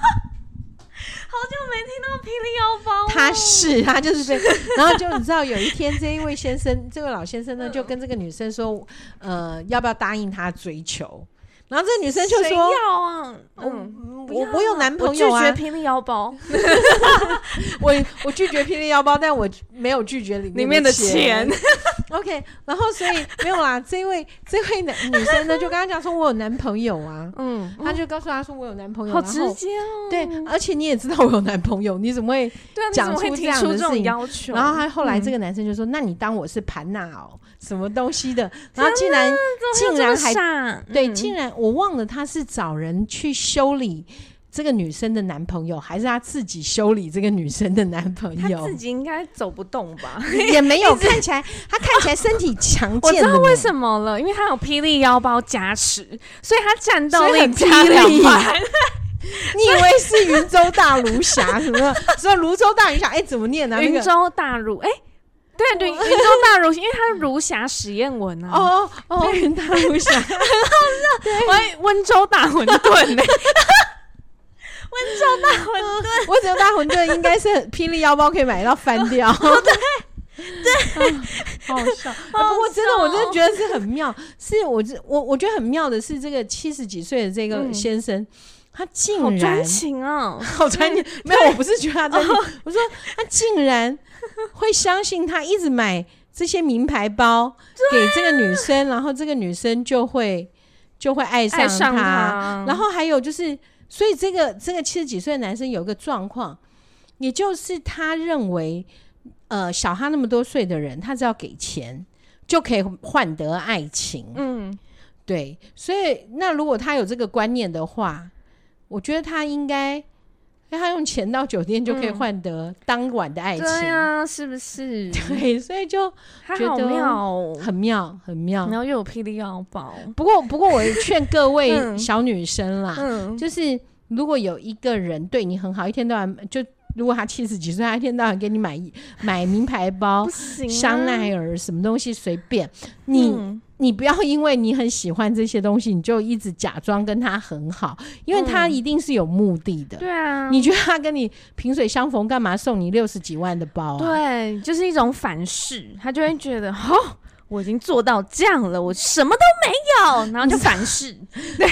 好久没听到霹雳腰包。他是他就是这，然后就你知道有一天这一位先生，这位老先生呢，就跟这个女生说，呃，要不要答应他追求？然后这个女生就说：“要啊，嗯，我我有男朋友啊，拒绝霹雳腰包。我我拒绝霹雳腰包，但我没有拒绝里面的钱。OK，然后所以没有啦。这位这位男女生呢，就跟他讲说，我有男朋友啊。嗯，他就告诉他说，我有男朋友。好直接哦。对，而且你也知道我有男朋友，你怎么会讲出这样的事情？要求？然后他后来这个男生就说：那你当我是盘娜哦，什么东西的？然后竟然竟然还对，竟然。我忘了他是找人去修理这个女生的男朋友，还是他自己修理这个女生的男朋友？他自己应该走不动吧？也没有看起来，他看起来身体强健。我知道为什么了，因为他有霹雳腰包加持，所以他战斗力加两百。你以为是云州大儒侠什么？说泸州大儒侠？哎，怎么念呢？云州大儒哎。对对，云州大儒，因为它是儒侠实验文啊。哦哦，云大儒侠，很 好笑。我还温州大馄饨呢。温州大馄饨，温州大馄饨应该是霹雳腰包可以买到翻掉。对对，好笑。不过真的，我真的觉得是很妙。是我这我我觉得很妙的是，这个七十几岁的这个先生，他竟然 好专情啊，好专情。没有，我不是觉得他专情，我说他竟然。会相信他一直买这些名牌包给这个女生，然后这个女生就会就会爱上他。上他。然后还有就是，所以这个这个七十几岁的男生有一个状况，也就是他认为，呃，小他那么多岁的人，他只要给钱就可以换得爱情。嗯，对。所以那如果他有这个观念的话，我觉得他应该。因为他用钱到酒店就可以换得当晚的爱情，对啊，是不是？对，所以就觉得妙，很妙，很妙。然后又有霹雳腰包。不过，不过我劝各位小女生啦，就是如果有一个人对你很好，一天到晚就如果他七十几岁，他一天到晚给你买买名牌包、香奈儿什么东西随便你。你不要因为你很喜欢这些东西，你就一直假装跟他很好，因为他一定是有目的的。对啊，你觉得他跟你萍水相逢，干嘛送你六十几万的包啊？对，就是一种反噬，他就会觉得，哦，我已经做到这样了，我什么都没有，然后就反噬。对，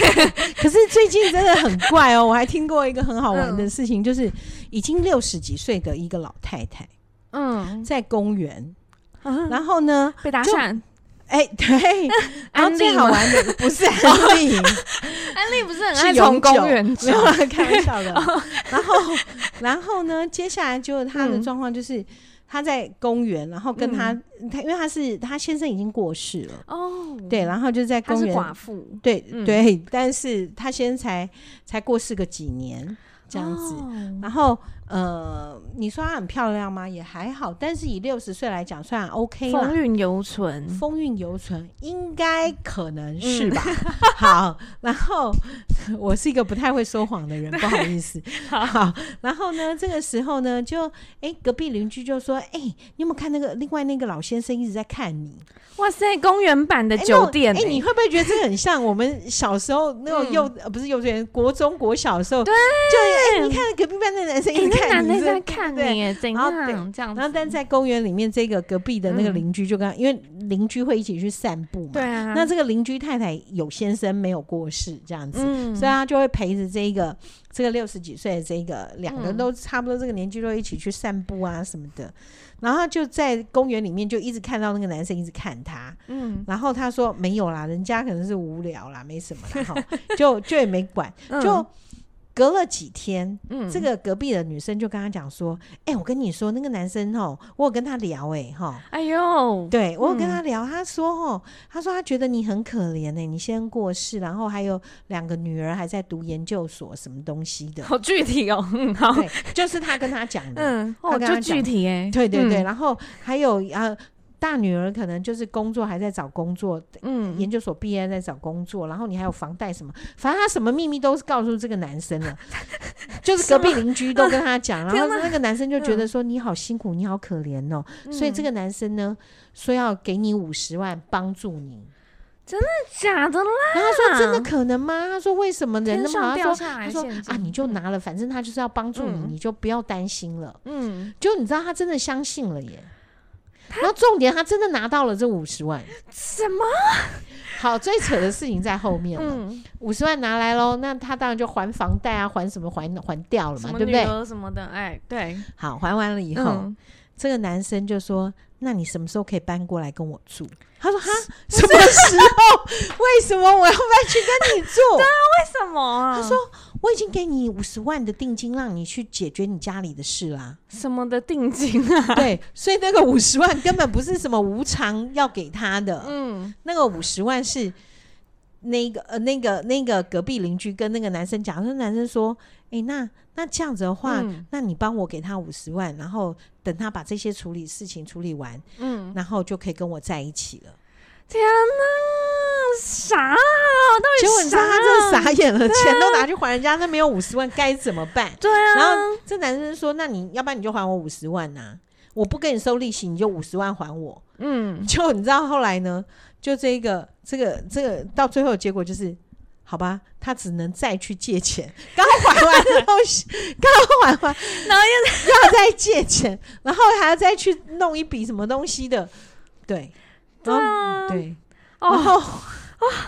可是最近真的很怪哦，我还听过一个很好玩的事情，就是已经六十几岁的一个老太太，嗯，在公园，然后呢被搭讪。哎，对，然后最好玩的不是安利，安利不是很爱从公园没有开玩笑的。然后，然后呢，接下来就他的状况就是，他在公园，然后跟他、嗯、他，因为他是他先生已经过世了。哦，对，然后就在公园寡妇，对、嗯、对，但是他先生才才过世个几年这样子，哦、然后。呃，你说她很漂亮吗？也还好，但是以六十岁来讲，算 OK 了。风韵犹存，风韵犹存，应该可能是吧。嗯、好，然后我是一个不太会说谎的人，不好意思。好，好，然后呢，这个时候呢，就哎，隔壁邻居就说：“哎，你有没有看那个另外那个老先生一直在看你？”哇塞，公园版的酒店、欸！哎，你会不会觉得这个很像我们小时候那种幼、嗯、不是幼稚园，国中国小的时候？对，就哎，你看隔壁班的男生一直。男的在看你，怎样这样？然后，但在公园里面，这个隔壁的那个邻居就跟，因为邻居会一起去散步嘛。对啊。那这个邻居太太有先生没有过世，这样子，所以他就会陪着这个这个六十几岁的这个两个人都差不多这个年纪，都一起去散步啊什么的。然后就在公园里面就一直看到那个男生一直看他。嗯。然后他说没有啦，人家可能是无聊啦，没什么啦，哈，就就也没管，就。隔了几天，嗯，这个隔壁的女生就跟他讲说：“哎、欸，我跟你说，那个男生哦，我有跟他聊、欸，哎，哈，哎呦，对我有跟他聊，嗯、他说哦，他说他觉得你很可怜哎，你先过世，然后还有两个女儿还在读研究所，什么东西的，好具体哦，嗯，好，就是他跟他讲的，嗯，哦，就具体哎，对对对，嗯、然后还有啊。”大女儿可能就是工作还在找工作，嗯，研究所毕业在找工作，然后你还有房贷什么，反正他什么秘密都是告诉这个男生了，就是隔壁邻居都跟他讲，然后那个男生就觉得说你好辛苦，你好可怜哦，所以这个男生呢说要给你五十万帮助你，真的假的啦？然后他说真的可能吗？他说为什么人那么他说他说啊你就拿了，反正他就是要帮助你，你就不要担心了，嗯，就你知道他真的相信了耶。然后重点，他真的拿到了这五十万。什么？好，最扯的事情在后面了。五十万拿来喽，那他当然就还房贷啊，还什么还还掉了嘛，对不对？什么的，哎，对。好，还完了以后，这个男生就说：“那你什么时候可以搬过来跟我住？”他说：“哈，什么时候？为什么我要搬去跟你住？对啊，为什么啊？”他说。我已经给你五十万的定金，让你去解决你家里的事啦。什么的定金啊？对，所以那个五十万根本不是什么无偿要给他的。嗯，那个五十万是那个呃那个那个隔壁邻居跟那个男生讲，那男生说：“哎、欸，那那这样子的话，嗯、那你帮我给他五十万，然后等他把这些处理事情处理完，嗯，然后就可以跟我在一起了。”天哪，啥？到底？结果你知道他真的傻眼了，啊、钱都拿去还人家，那没有五十万该怎么办？对啊。然后这男生说：“那你要不然你就还我五十万呐、啊？我不跟你收利息，你就五十万还我。”嗯。就你知道后来呢？就这个这个这个到最后的结果就是，好吧，他只能再去借钱。刚还完的东西，刚还完，然后又要再借钱，然后还要再去弄一笔什么东西的，对。对啊，对，然后，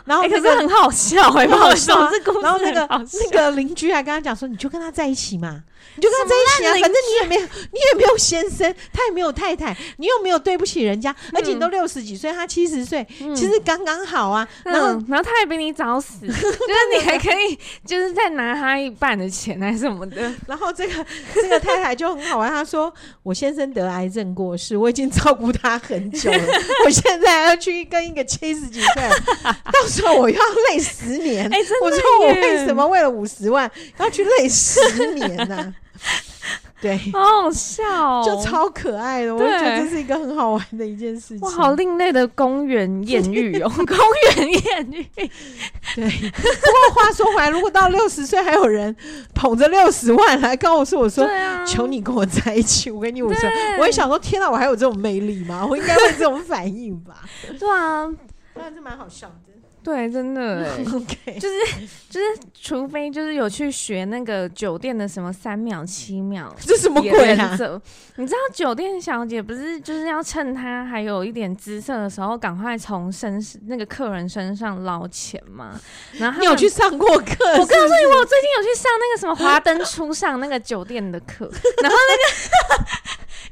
然后可是很好笑，很好笑。然后那个那个邻居还跟他讲说：“你就跟他在一起嘛，你就跟他在一起啊，反正你也没有，你也没有先生，他也没有太太，你又没有对不起人家，而且你都六十几岁，他七十岁，其实刚刚好啊。然后，然后他也比你早死，就是你还可以，就是再拿他一半的钱还是什么的。然后这个这个太太就很好玩，她说：我先生得癌症过世，我已经照顾他很久了，我现在要去跟一个七十几岁。”到时候我要累十年，欸、我说我为什么为了五十万要去累十年呢、啊？对，好好笑、哦，就超可爱的，我就觉得这是一个很好玩的一件事情。哇，好另类的公园艳遇哦，公园艳遇。对，不过话说回来，如果到六十岁还有人捧着六十万来告诉我说：“啊、求你跟我在一起，我跟你五十万。对”我也想说：“天哪，我还有这种魅力吗？我应该会这种反应吧？”对啊。当然是蛮好笑的，对，真的 就是就是，除非就是有去学那个酒店的什么三秒、七秒，这什么鬼啊？你知道酒店小姐不是就是要趁她还有一点姿色的时候，赶快从身那个客人身上捞钱吗？然后你有去上过课？我告诉你，我最近有去上那个什么华灯初上那个酒店的课，然后那个。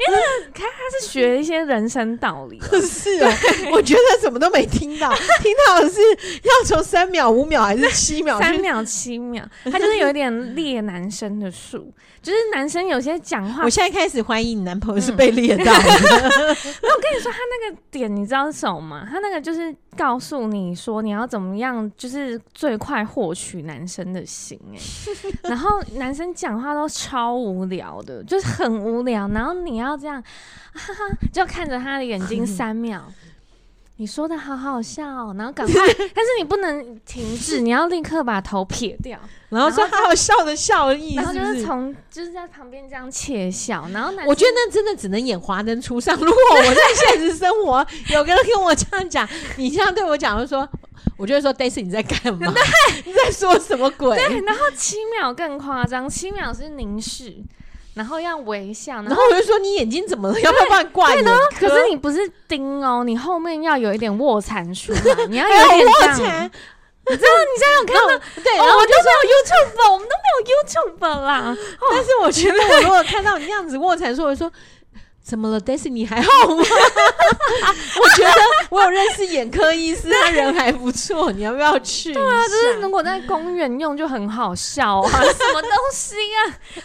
因为看他是学一些人生道理，是啊，我觉得什么都没听到，听到的是要从三秒、五秒还是七秒？三秒、七秒，他就是有点猎男生的术，就是男生有些讲话，我现在开始怀疑你男朋友是被猎到的。那我跟你说，他那个点你知道是什么吗？他那个就是告诉你说你要怎么样，就是最快获取男生的心哎、欸，然后男生讲话都超无聊的，就是很无聊，然后你要这样，哈哈，就看着他的眼睛三秒。你说的好好笑哦，然后赶快，但是你不能停止，你要立刻把头撇掉，然后说好好笑的笑意，然后就是从就是在旁边这样窃笑，然后我觉得那真的只能演华灯初上。如果我在现实生活有个人跟我这样讲，你这样对我讲，就说，我就会说 Daisy 你在干嘛？对，你在说什么鬼？对，然后七秒更夸张，七秒是凝视。然后要微笑，然后，然后我就说，你眼睛怎么了？要不要帮你挂眼？可是你不是盯哦，你后面要有一点卧蚕出来，你要有点卧蚕。你知道你现在有看到？对，然后我就说 YouTube，我们都没有 YouTube 啦。但是我觉得，我如果看到你那样子卧蚕，术我说。怎么了，Daisy？你还好吗？我觉得我有认识眼科医师，他人还不错。你要不要去？对啊，就是如果在公园用就很好笑啊，什么东西啊？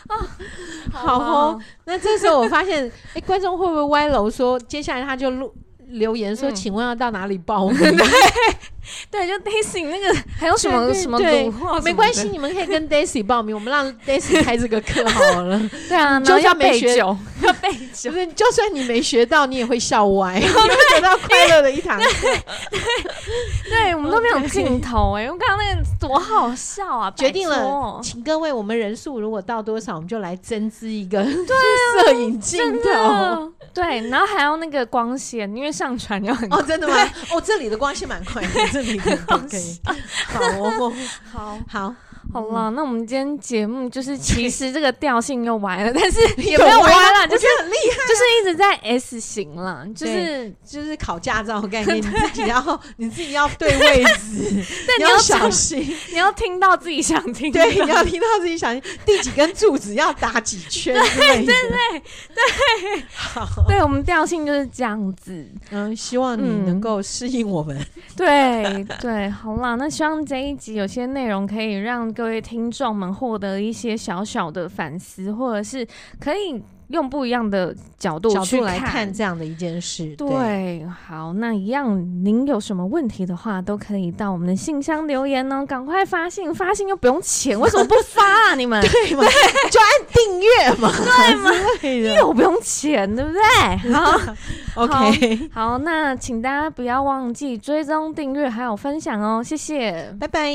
啊，好哦。那这时候我发现，哎，观众会不会歪楼说，接下来他就录。留言说：“请问要到哪里报名？” 对，就 Daisy 那个 还有什么什么对，没关系，你们可以跟 Daisy 报名，我们让 Daisy 开这个课好了。对啊，就算没学，要背酒，不是，就算你没学到，你也会笑歪，你会得到快乐的一堂课。对，我们都没有镜头哎，我刚刚那个多好笑啊！决定了，请各位，我们人数如果到多少，我们就来增资一个摄影镜头。对，然后还要那个光线，因为上传要很哦，真的吗？哦，这里的光线蛮快的，这里可以。好哦，好好好啦，那我们今天节目就是其实这个调性又歪了，但是 也没有歪了，就是很厉害，就是一直在 S 型啦，就是就是考驾照概 念，你自己要你自己要对位置，你要小心，你要听到自己想听，对，你要听到自己想听，第几根柱子要打几圈，对对对对，好。对，我们调性就是这样子，嗯，希望你能够适应我们。对对，好啦，那希望这一集有些内容可以让各位听众们获得一些小小的反思，或者是可以。用不一样的角度去来看这样的一件事，对，对，好，那一样，您有什么问题的话，都可以到我们的信箱留言哦，赶快发信，发信又不用钱，为什么不发啊？你们 对吗？就按订阅嘛，对吗？又不用钱，对不对？好，OK，好，那请大家不要忘记追踪、订阅还有分享哦，谢谢，拜拜。